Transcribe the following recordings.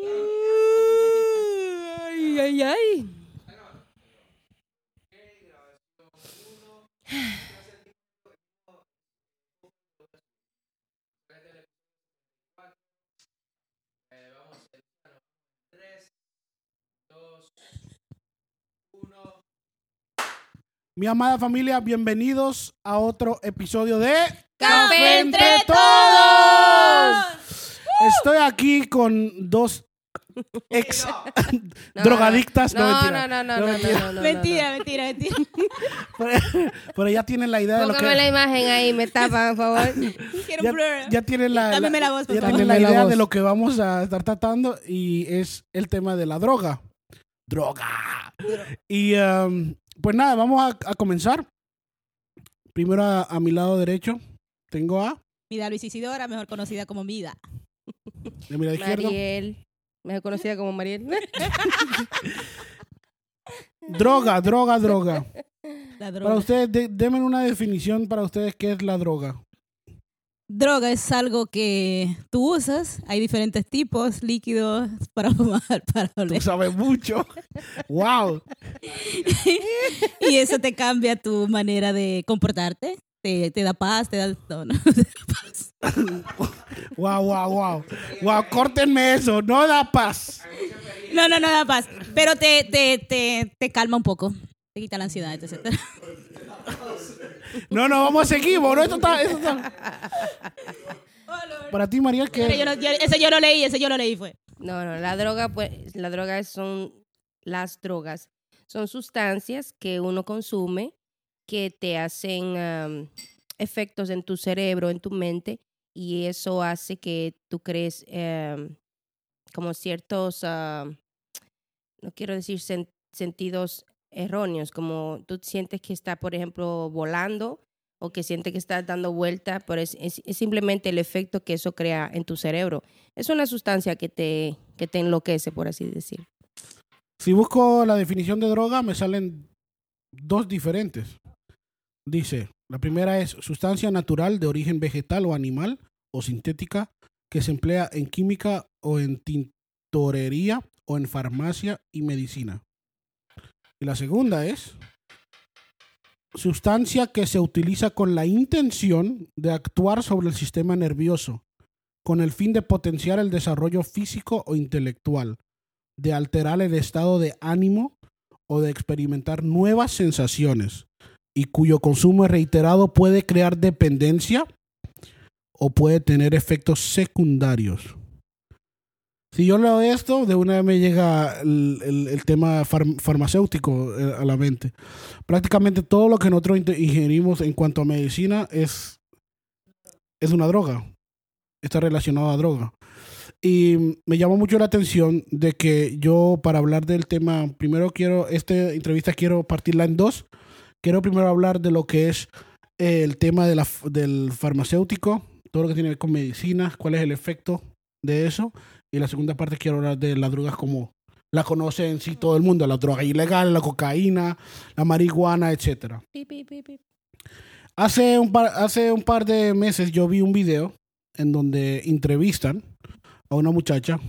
Ay, ay, ay. Mi amada familia, bienvenidos a otro episodio de ¡Café entre todos! Estoy aquí con dos ex No, drogadictas. No, No, mentira. no, no, no, no, mentira. no, no, no, mentira, mentira, mentira. Pero, pero ya tienen la idea de lo Póngame la que imagen ahí, me tapan, por favor. Quiero ya, un blur. ya tienen la, Cámbiame la voz, por ya favor. tienen la Cámbiame la idea de lo que vamos a estar tratando y es el tema de la droga. Droga. Y um, pues nada, vamos a, a comenzar. Primero a, a mi lado derecho tengo a Mida Luis Isidora, mejor conocida como Mida. de mi lado izquierdo Mariel, mejor conocida como Mariel. droga, droga, droga. La droga. Para ustedes, de- denme una definición para ustedes qué es la droga. Droga es algo que tú usas. Hay diferentes tipos, líquidos para fumar, para Tú oler. sabes mucho. wow. Y eso te cambia tu manera de comportarte. Te, te da paz, te da... No, no. Wow, wow, wow. Wow, córtenme eso, no da paz. No, no, no da paz. Pero te, te, te, te calma un poco. Te quita la ansiedad, etc. No, no, vamos a seguir, bro. Esto está, esto está- Para ti, María, yo ¿qué? yo- ese yo lo leí, ese yo lo leí fue. No, no, la droga, pues, la droga son las drogas. Son sustancias que uno consume que te hacen efectos en tu cerebro, en tu mente, y eso hace que tú crees em, como ciertos, am, no quiero decir sen- sentidos erróneos, como tú sientes que está, por ejemplo, volando o que sientes que estás dando vuelta, pero es, es- es simplemente el efecto que eso crea en tu cerebro. Es una sustancia que te, que te enloquece, por así decir. Si busco la definición de droga, me salen dos diferentes. Dice, la primera es sustancia natural de origen vegetal o animal o sintética que se emplea en química o en tintorería o en farmacia y medicina. Y la segunda es sustancia que se utiliza con la intención de actuar sobre el sistema nervioso, con el fin de potenciar el desarrollo físico o intelectual, de alterar el estado de ánimo o de experimentar nuevas sensaciones, y cuyo consumo reiterado puede crear dependencia o puede tener efectos secundarios. Si yo leo esto, de una vez me llega el, el- el tema farm- farmacéutico eh, a la mente. Prácticamente todo lo que nosotros ingerimos en cuanto a medicina es, es una droga. Está relacionado a droga. Y me llamó mucho la atención de que yo, para hablar del tema, primero quiero, esta entrevista quiero partirla en dos. Quiero primero hablar de lo que es eh, el tema de la, f- del farmacéutico, todo lo que tiene que ver con medicinas, cuál es el efecto de eso. Y la segunda parte quiero hablar de las drogas como la conoce en sí todo el mundo, la droga ilegal, la cocaína, la marihuana, etcétera. Hace un, par, hace un par de meses yo vi un video en donde entrevistan a una muchacha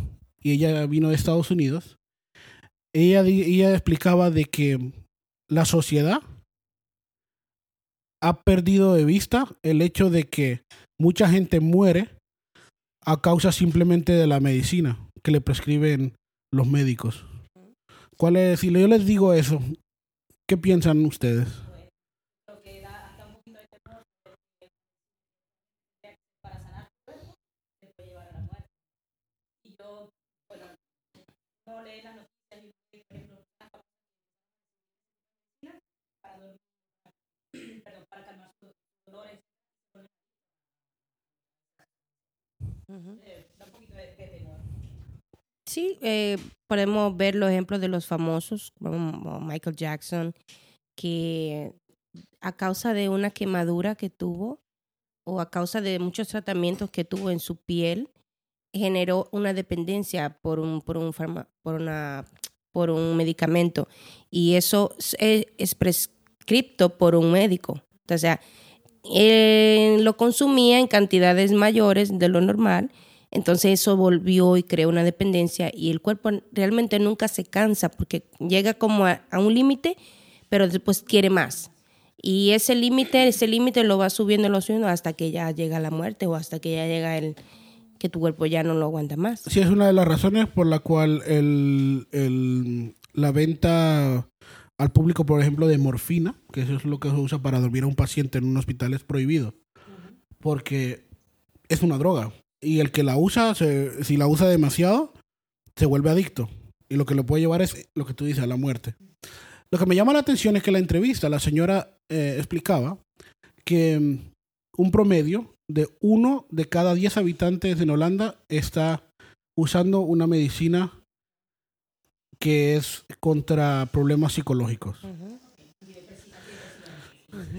y ella vino de Estados Unidos. Ella, ella explicaba de que la sociedad ha perdido de vista el hecho de que mucha gente muere a causa simplemente de la medicina que le prescriben los médicos. ¿Cuál es? Si yo les digo eso, ¿qué piensan ustedes? Sí, eh, podemos ver los ejemplos de los famosos, como Michael Jackson, que a causa de una quemadura que tuvo o a causa de muchos tratamientos que tuvo en su piel, generó una dependencia por un, por un, farma- por una, por un medicamento. Y eso es, es prescripto por un médico. O sea, él lo consumía en cantidades mayores de lo normal Entonces eso volvió y creó una dependencia y el cuerpo realmente nunca se cansa porque llega como a, un límite, pero después quiere más. Y ese límite, ese límite lo va subiendo, lo subiendo hasta que ya llega la muerte o hasta que ya llega el que tu cuerpo ya no lo aguanta más. Sí, es una de las razones por la cual el- la venta al público, por ejemplo, de morfina, que eso es lo que se usa para dormir a un paciente en un hospital, es prohibido. Porque es una droga. Y el que la usa, se- si la usa demasiado, se vuelve adicto. Y lo que lo puede llevar es lo que tú dices, a la muerte. Lo que me llama la atención es que la entrevista, la señora eh, explicaba que mm, un promedio de uno de cada diez habitantes en Holanda está usando una medicina que es contra problemas psicológicos.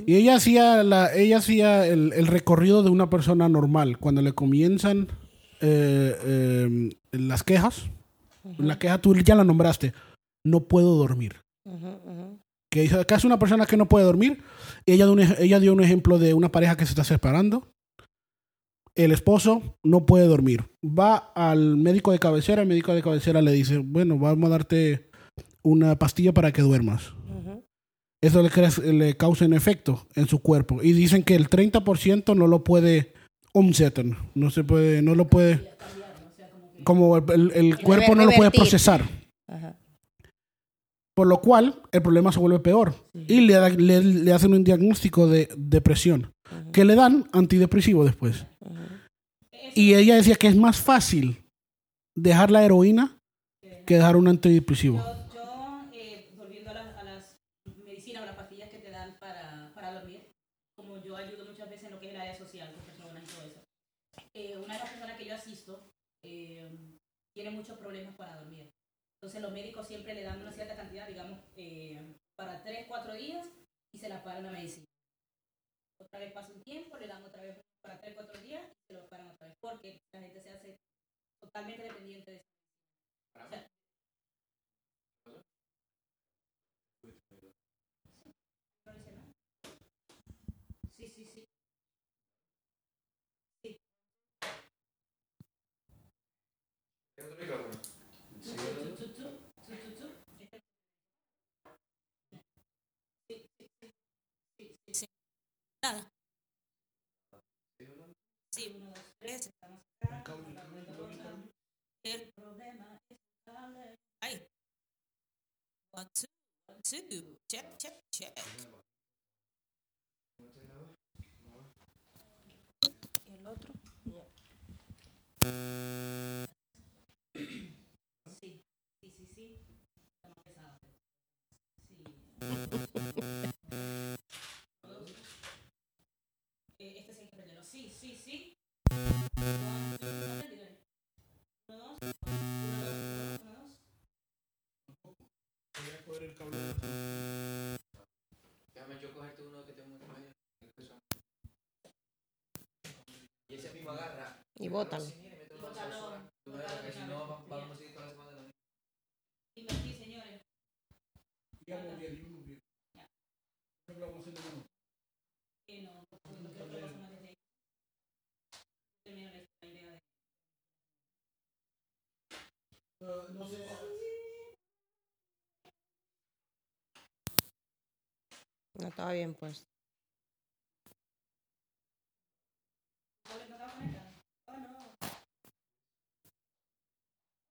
Y ella hacía, la, ella hacía el, el recorrido de una persona normal. Cuando le comienzan eh, eh, las quejas, la queja tú ya la nombraste, no puedo dormir. Que dice, acá es una persona que no puede dormir. Ella, ella dio un ejemplo de una pareja que se está separando. El esposo no puede dormir. Va al médico de cabecera, el médico de cabecera le dice, bueno, vamos a darte una pastilla para que duermas. Eso le, le causa un efecto en su cuerpo. Y dicen que el 30% no lo puede. No se puede, no lo puede. Como el, el- el cuerpo no lo puede procesar. Ajá. Por lo cual, el problema se vuelve peor. Y le, le hacen un diagnóstico de depresión. Que le dan antidepresivo después. Y ella decía que es más fácil dejar la heroína que dejar un antidepresivo. Yo, yo, eh, volviendo a las, a las medicinas o las pastillas que te dan para, para dormir, como yo ayudo muchas veces en lo que es el área social con personas y todo eso, eh, una de las personas que yo asisto eh, tiene muchos problemas para dormir. Entonces los médicos siempre le dan una cierta cantidad, digamos, eh, para 3, 4 días y se la paran la medicina. Otra vez pasa un tiempo, le dan otra vez para 3, 4 días y se lo paran otra vez, porque la gente se hace totalmente dependiente de eso. O sea, no dice nada. Sí, sí, sí. Sí. Tu, tu, tu, tu, tu, tu, tu. Sí, sí, sí. Sí, sí, sí. Nada. Sí, uno, dos, tres, estamos acá. El problema es darle- Ay. One, two. Check, check, check. ¿Y el otro? Sí, sí, sí, sí. Eh, este que. Sí, sí, sí. La idea de. No estaba bien pues. ¿Cuál es la cámara? Oh, no.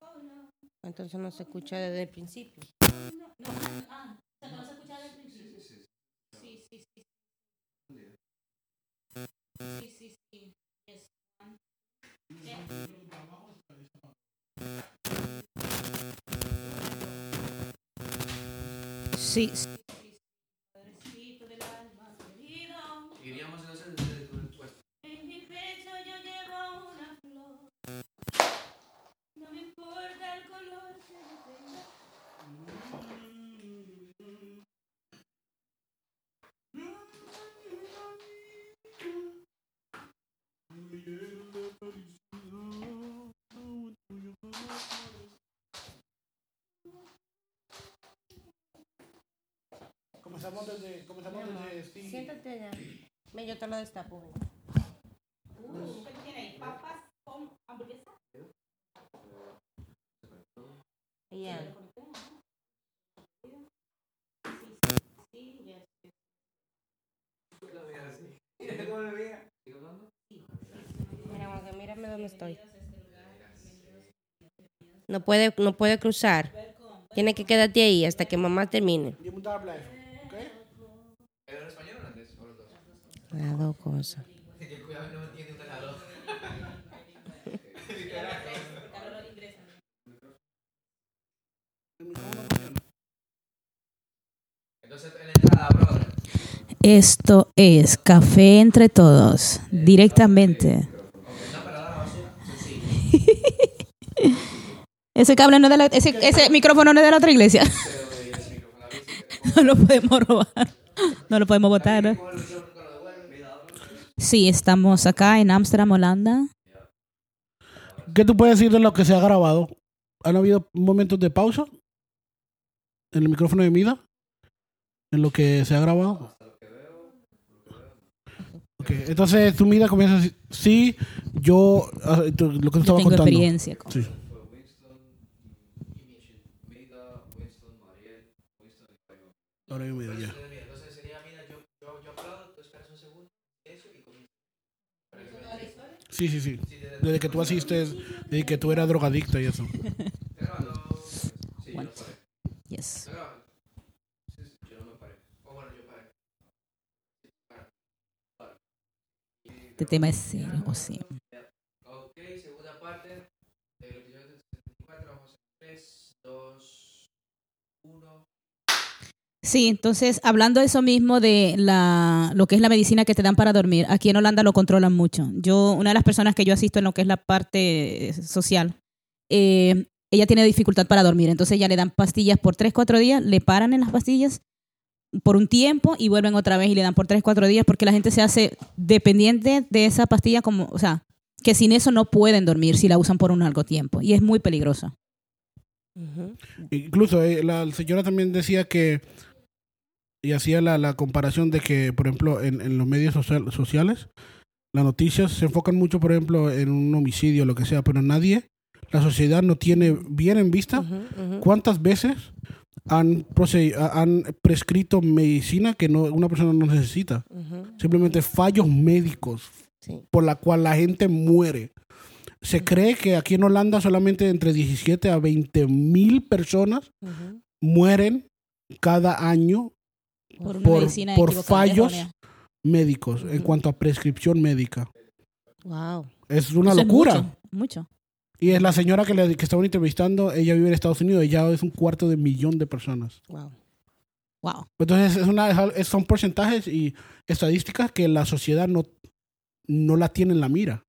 Oh, no. Entonces no se escucha desde el principio. No, no, ah, o sea, no se escucha desde el principio. Sí, sí, sí. Sí, sí, sí. One. Yeah. Sí, desde, comenzamos desde Steve. Siéntate ya. Ven, yo te lo destapo. Uh, ¿Qué tiene? ¿Papas con hamburguesa? Sí, ya. Mira, mírame dónde estoy. No puede, no puede cruzar. Tiene que quedarte ahí hasta que mamá termine. La entrada, brother. Esto es Café entre Todos, directamente. Ese cable no es de ese, ese micrófono no es de la otra iglesia. No lo podemos robar. No lo podemos botar. Sí, estamos acá en Ámsterdam, Holanda. ¿Qué tú puedes decir de lo que se ha grabado? ¿Han habido momentos de pausa en el micrófono de Mida? En lo que se ha grabado. Ok, entonces tú Mida comienza a decir, sí, yo, ah, tú- lo que tú Yo estabas tengo contando. experiencia. con- Sí. Ahora yo Mida, ya. Entonces sería, mira, yo, yo, yo aplaudo, tú esperas un segundo, eso y comienza. Sí, sí, sí. Desde que tú asistes, desde que tú eras drogadicta y eso. What? no paré. Yes. ¿Está grabando? Sí, sí, yo no me paré. O bueno, yo paré. Este tema es serio, o sí. Ok, segunda parte del episodio 74. Vamos a hacer 3, 2, 1. Sí, entonces, hablando de eso mismo, de la, lo que es la medicina que te dan para dormir, aquí en Holanda lo controlan mucho. Yo, una de las personas que yo asisto en lo que es la parte social, eh, ella tiene dificultad para dormir, entonces ya le dan pastillas por 3, 4 días, le paran en las pastillas por un tiempo y vuelven otra vez y le dan por 3, 4 días porque la gente se hace dependiente de esa pastilla como, o sea, que sin eso no pueden dormir si la usan por un largo tiempo y es muy peligroso. Incluso eh, la señora también decía que, y hacía la, la comparación de que, por ejemplo, en, en los medios social- sociales, las noticias se enfocan mucho, por ejemplo, en un homicidio o lo que sea, pero nadie, la sociedad no tiene bien en vista cuántas veces han, han prescrito medicina que no, una persona no necesita. Simplemente fallos médicos Sí. por la cual la gente muere. Se cree que aquí en Holanda solamente entre 17 a 20 mil personas mueren cada año Por una Por- medicina por fallos errónea. médicos en cuanto a prescripción médica. Wow. Es una Eso es locura. mucho, mucho. Y es la señora que, le, que estaban entrevistando, ella vive en Estados Unidos, ella es un cuarto de millón de personas. Wow. Wow. Entonces es una, son porcentajes y estadísticas que la sociedad no, no la tiene en la mira.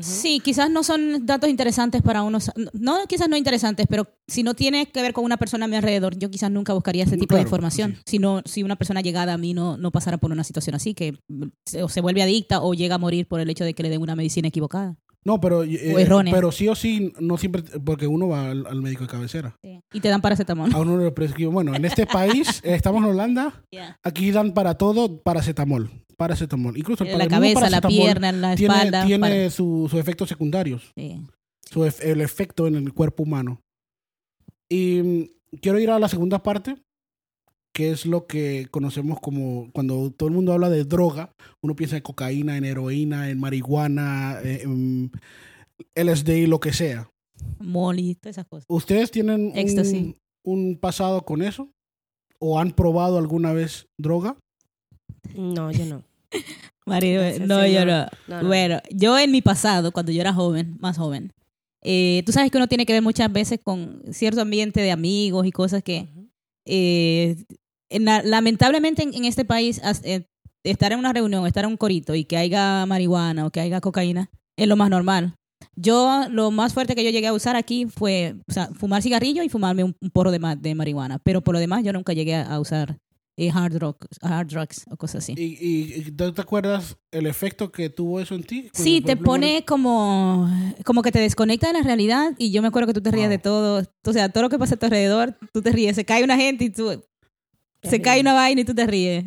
Sí, quizás no son datos interesantes para unos. No, quizás no interesantes, pero si no tiene que ver con una persona a mi alrededor, yo quizás nunca buscaría ese Mm, tipo de información. sí. Si, no, si una persona llegada a mí no, no pasara por una situación así, que se, o se vuelve adicta o llega a morir por el hecho de que le den una medicina equivocada. No, pero, eh, O errónea. pero sí o sí, no siempre, porque uno va al, al médico de cabecera. Y te dan paracetamol. A uno le prescribe, bueno, en este país, eh, estamos en Holanda, Yeah. aquí dan para todo paracetamol. Paracetamol. Incluso el, La para el mismo cabeza, la pierna, la tiene, espalda. tiene para- su- sus efectos secundarios. sí. su el efecto en el cuerpo humano. Y mm, quiero ir a la segunda parte, que es lo que conocemos como cuando todo el mundo habla de droga, uno piensa en cocaína, en heroína, en marihuana, eh, en LSD, lo que sea. Molly, todas esas cosas. ¿Ustedes tienen un pasado con eso? ¿O han probado alguna vez droga? No, yo no. Marido, no, sí yo no. no. No, no. Bueno, yo en mi pasado, cuando yo era joven, más joven, eh, tú sabes que uno tiene que ver muchas veces con cierto ambiente de amigos y cosas que, eh, en la- lamentablemente en, en este país, as- eh, estar en una reunión, estar en un corito y que haya marihuana o que haya cocaína es lo más normal. Yo, lo más fuerte que yo llegué a usar aquí fue o sea, fumar cigarrillo y fumarme un, un porro de, ma- de marihuana, pero por lo demás yo nunca llegué a, a usar eh, hard, drugs, hard drugs o cosas así. ¿Y, y- y te acuerdas el efecto que tuvo eso en ti? Cuando, Sí, te ejemplo, pone como, como que te desconecta de la realidad y yo me acuerdo que tú te ríes Wow. de todo. O sea, todo lo que pasa a tu alrededor, tú te ríes. Se cae una gente y tú... Se cae una vaina y tú te ríes.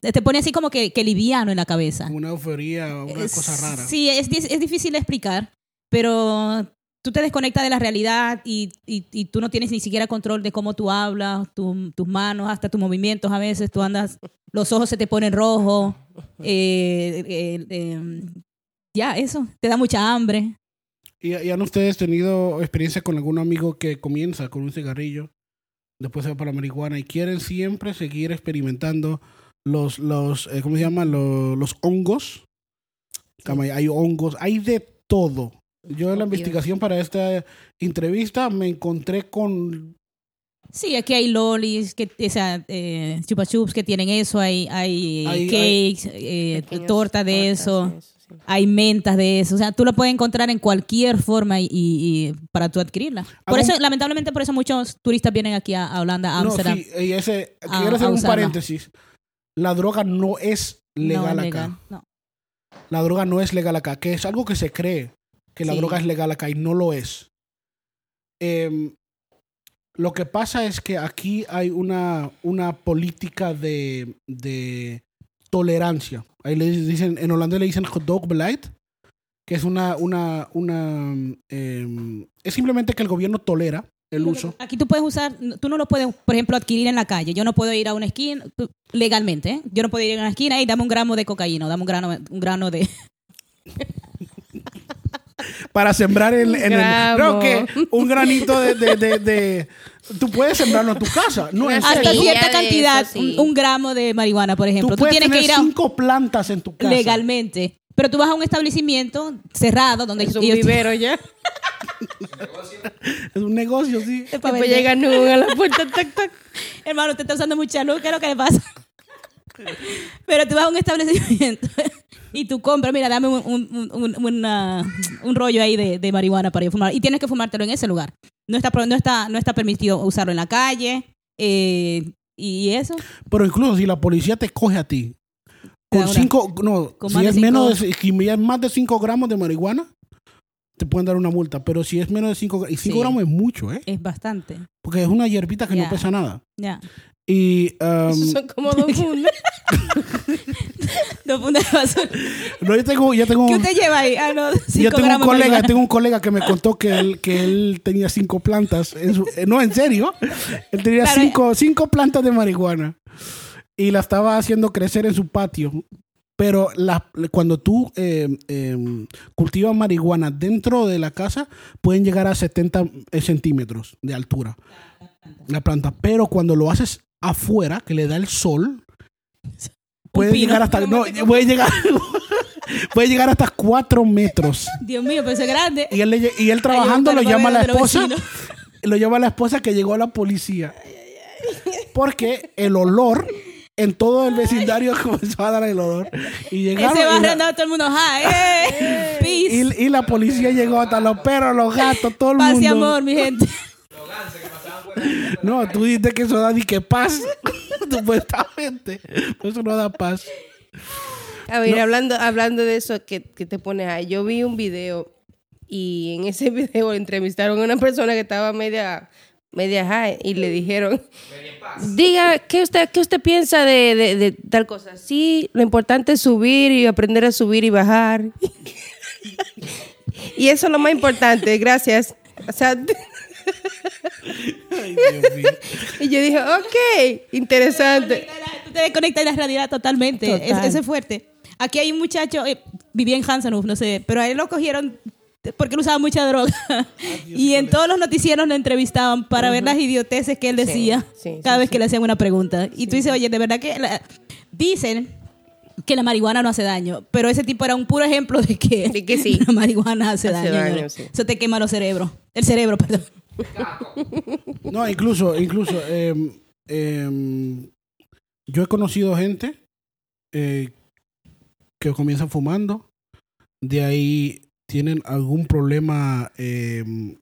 Te pone así como que, que liviano en la cabeza. Una euforía, una Es- cosa rara. Sí, es, di- es difícil de explicar, pero tú te desconectas de la realidad y, y- y tú no tienes ni siquiera control de cómo tú hablas, tu- tus manos, hasta tus movimientos a veces, tú andas, los ojos se te ponen rojos, eh, eh, eh, ya, eso, te da mucha hambre. ¿Y, y han ustedes tenido experiencia con algún amigo que comienza con un cigarrillo, después se va para la marihuana y quieren siempre seguir experimentando los, los eh, ¿cómo se llama? Los, los hongos. Hay hongos, hay de todo. Yo en la investigación para esta entrevista me encontré con... Sí, aquí hay lolis, que, o sea, eh, chupa chups que tienen eso, hay, hay, Hay- cakes, eh, Pequeños torta de tortas, eso. sí. hay mentas de eso. O sea, tú lo puedes encontrar en cualquier forma y, y- para tú adquirirla. Por eso, un- lamentablemente, por eso muchos turistas vienen aquí a, a Holanda, a No, Amsterdam. sí, y ese, a- quiero hacer un usarla. paréntesis. La droga no es legal no, acá. legal, no. La droga no es legal acá, que es algo que se cree que la Sí. droga es legal acá y no lo es. Em, lo que pasa es que aquí hay una, una política de, de tolerancia. Ahí le dicen, en Holanda le dicen beleid, que es una, una, una em, es simplemente que el gobierno tolera el uso. Aquí tú puedes usar, tú no lo puedes, por ejemplo, adquirir en la calle. Yo no puedo ir a una esquina, legalmente, ¿eh? Yo no puedo ir a una esquina y dame un gramo de cocaína, o dame un grano, un grano de... para sembrar en, en el. Creo que un granito de, de, de- de- Tú puedes sembrarlo en tu casa. No, Una Hasta serio. cierta cantidad, eso, sí. un, un gramo de marihuana, por ejemplo. Tú Tú, puedes tienes que ir a, cinco plantas en tu casa. legalmente. Pero tú vas a un establecimiento cerrado donde Es un ellos- vivero ya. Es un negocio, sí. Es Después vender. llega a la puerta, tac, tac. Hermano, usted está usando mucha luz, ¿qué es lo que le pasa? Pero tú vas a un establecimiento y tú compras, mira, dame un, un, un- una- un rollo ahí de, de marihuana para yo fumar. Y tienes que fumártelo en ese lugar. No está, no está, no está permitido usarlo en la calle. eh, y eso. Pero incluso si la policía te coge a ti con cinco, no, con si es cinco- menos de, si es más de cinco gramos de marihuana, te pueden dar una multa. Pero si es menos de cinco, y cinco Sí. gramos es mucho, ¿eh? Es bastante. Porque es una hierbita que no pesa nada. Ya. Y um, Son como dos fundas. Dos fundas de basura. no, yo tengo, yo tengo, ¿Qué usted lleva ahí? Ah, no, yo tengo un colega, tengo un colega que me contó que él, que él tenía cinco plantas. en su- eh, no, en serio. Él tenía Claro, cinco, cinco plantas de marihuana. Y la estaba haciendo crecer en su patio. Pero la, cuando tú eh, eh, cultivas marihuana dentro de la casa, pueden llegar a 70 centímetros de altura. La planta. Pero cuando lo haces afuera, que le da el sol, puede pino. llegar hasta. No, puede llegar. puede llegar hasta 4 metros. Dios mío, pero es grande. Y él, le y él trabajando Ay, lo llama a la esposa. Lo llama a la esposa que llegó a la policía. Porque el olor en todo el vecindario comenzó a dar el olor. Y llegaron. Ese y, barrio andaba todo el mundo, ¡ah, eh! Peace. y- y la policía llegó hasta los perros, los gatos, todo el Paz y mundo. amor, mi gente. No, tú dices que eso da ni que paz. Supuestamente. Eso no da paz. A ver, hablando, hablando de eso que, que te pones ahí, yo vi un video y en ese video entrevistaron a una persona que estaba media, media high y le dijeron, diga, ¿qué usted, qué usted piensa de, de- de tal cosa? Sí, lo importante es subir y aprender a subir y bajar. y eso es lo más importante, gracias. O sea, Ay, Dios mío. y yo dije, ok, interesante. Tú te desconectas de la realidad totalmente. Total. Es- Eso es fuerte. Aquí hay un muchacho, eh, vivía en Hansenhof, no sé, pero a él lo cogieron porque él usaba mucha droga. y en todos los noticieros lo entrevistaban para ver las idioteces que él decía sí, cada sí, vez que le hacían una pregunta. Y tú dices, oye, de verdad que... la- Dicen que la marihuana no hace daño, pero ese tipo era un puro ejemplo de que, De que sí. la marihuana hace, Hace daño. daño, ¿no? sí. Eso te quema los cerebros. El cerebro, perdón. No, incluso, incluso, em, em, yo he conocido gente eh, que comienzan fumando, de ahí tienen algún problema em,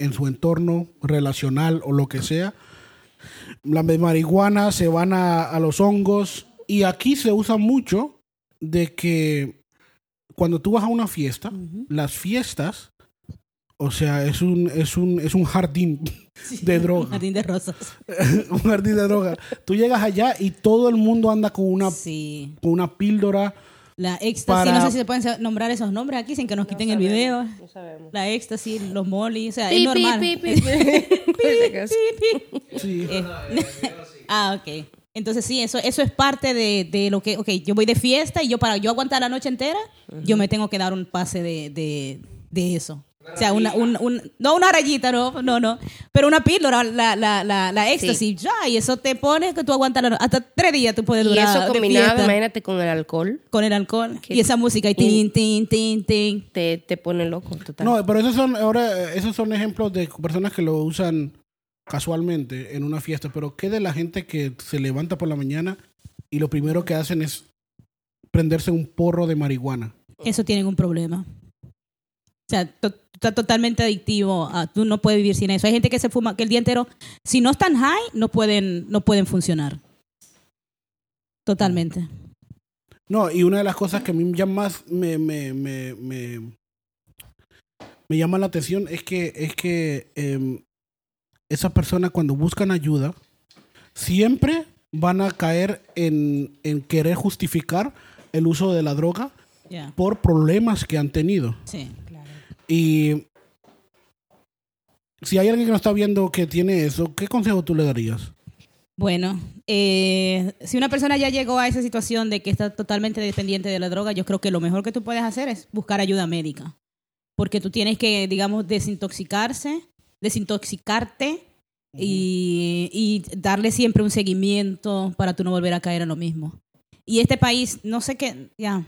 en su entorno relacional o lo que sea. La marihuana se van a, a los hongos y aquí se usa mucho de que cuando tú vas a una fiesta, las fiestas, o sea, es un, es un, es un jardín de droga. Jardín de rosas. un jardín de droga. Tú llegas allá y todo el mundo anda con una, Sí. con una píldora La éxtasis, Para- no sé si se pueden nombrar esos nombres aquí sin que nos quiten el video. No sabemos. La éxtasis, los molly, o sea, es Pi, normal. pi, pi. Sí. Eh, ah, ok. Entonces sí, eso, eso es parte de, de lo que, ok, yo voy de fiesta y yo para yo aguantar la noche entera, yo me tengo que dar un pase de, de, de eso. O sea, una, un, un- no una rayita, no, no, no, pero una píldora, la, la, la, la éxtasis, ya, y eso te pone que tú aguantas la no- hasta tres días tú puedes Y durar eso de combinado, imagínate con el alcohol, con el alcohol Que- y esa música y tin, tin, tin, tin. te, te pone loco total. No, pero esos son ahora esos son ejemplos de personas que lo usan casualmente en una fiesta, pero ¿qué de la gente que se levanta por la mañana y lo primero que hacen es prenderse un porro de marihuana? Eso tienen un problema. O sea, está totalmente adictivo. a- tú no puedes vivir sin eso. Hay gente que se fuma que el día entero, si no están high, no pueden, no pueden funcionar. Totalmente. No, y una de las cosas que a mí ya más me, me, me, me, me llama la atención es que, es que em, esas personas cuando buscan ayuda, siempre van a caer en, en querer justificar el uso de la droga por problemas que han tenido. Sí. Y si hay alguien que no está viendo que tiene eso, ¿qué consejo tú le darías? Bueno, eh, si una persona ya llegó a esa situación de que está totalmente dependiente de la droga, yo creo que lo mejor que tú puedes hacer es buscar ayuda médica. Porque tú tienes que, digamos, desintoxicarse, desintoxicarte y, y darle siempre un seguimiento para tú no volver a caer en lo mismo. Y este país, no sé qué, ya.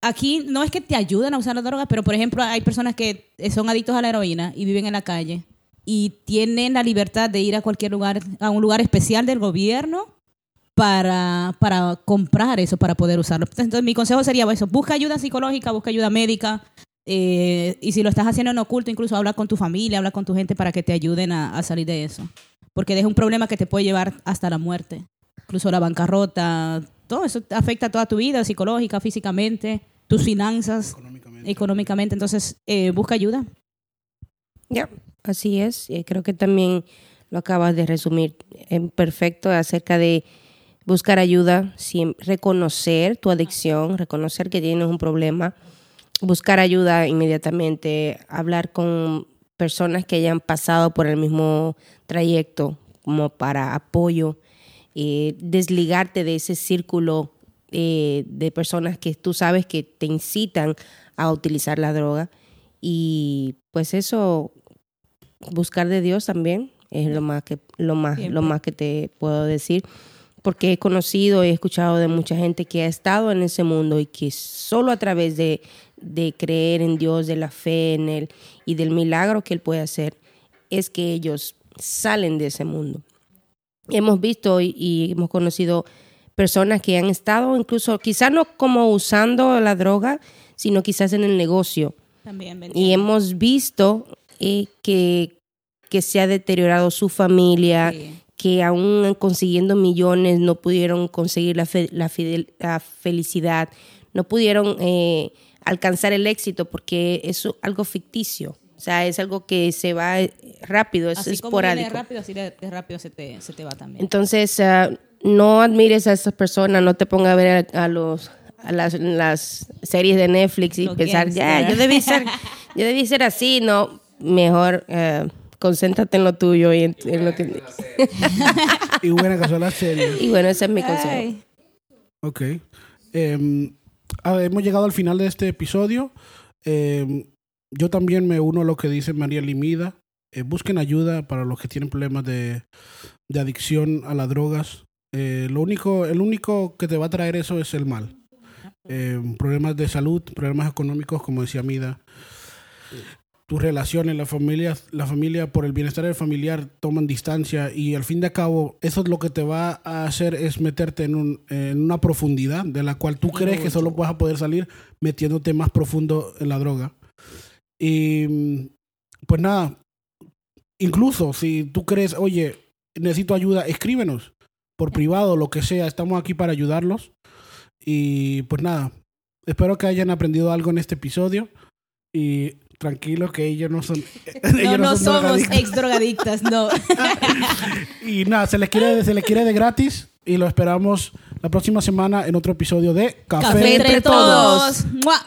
Aquí no es que te ayuden a usar la droga, pero por ejemplo hay personas que son adictos a la heroína y viven en la calle y tienen la libertad de ir a cualquier lugar, a un lugar especial del gobierno para, para comprar eso, para poder usarlo. Entonces mi consejo sería eso, busca ayuda psicológica, busca ayuda médica eh, y si lo estás haciendo en oculto, incluso habla con tu familia, habla con tu gente para que te ayuden a, a salir de eso. Porque es un problema que te puede llevar hasta la muerte. Incluso la bancarrota, todo eso afecta toda tu vida, psicológica, físicamente, tus finanzas, Económicamente. económicamente. Entonces, eh, busca ayuda. Ya, así es. Eh, creo que también lo acabas de resumir en perfecto acerca de buscar ayuda, reconocer tu adicción, reconocer que tienes un problema, buscar ayuda inmediatamente, hablar con personas que hayan pasado por el mismo trayecto como para apoyo, eh, desligarte de ese círculo eh, de personas que tú sabes que te incitan a utilizar la droga y pues eso buscar de Dios también es lo más que lo más Siempre. lo más que te puedo decir porque he conocido y he escuchado de mucha gente que ha estado en ese mundo y que solo a través de, de creer en Dios, de la fe en Él y del milagro que Él puede hacer, es que ellos salen de ese mundo. Hemos visto y, y hemos conocido personas que han estado incluso, quizás no como usando la droga, sino quizás en el negocio. También, Y hemos visto eh, que, que se ha deteriorado su familia, Sí. que aún consiguiendo millones no pudieron conseguir la, fe- la, fidel- la felicidad, no pudieron eh, alcanzar el éxito porque es algo ficticio. O sea, es algo que se va eh, rápido, es así como viene esporádico. rápido, así de, de rápido se te, se te va también. Entonces, ah, no admires a esas personas, no te pongas a ver a, a los a las, las series de Netflix y Los pensar, ya, yo debí ser, yo debí ser así, no, mejor eh, concéntrate en lo tuyo y en, en lo que Y buena son las series. y bueno, ese es mi consejo. Ay. Ok. Ah, hemos llegado al final de este episodio. Em, yo también me uno a lo que dice María Limida. Eh, busquen ayuda para los que tienen problemas de, de adicción a las drogas. Eh, lo único, el único que te va a traer eso es el mal. Em, problemas de salud, problemas económicos, como decía Mida. Tus relaciones, la familia, la familia, por el bienestar del familiar, toman distancia y al fin de cabo, eso es lo que te va a hacer es meterte en, un, en una profundidad de la cual tú crees que solo vas a poder salir metiéndote más profundo en la droga. Y mm, pues nada, incluso si tú crees, oye, necesito ayuda, escríbenos por privado, lo que sea, estamos aquí para ayudarlos. Y pues nada, espero que hayan aprendido algo en este episodio y tranquilo que ellos no son... No, ellos no son somos drogadictos. ex drogadictas, no. Y nada, se les quiere, se les quiere de gratis. y lo esperamos la próxima semana en otro episodio de Café, Café entre todos. ¡Mua!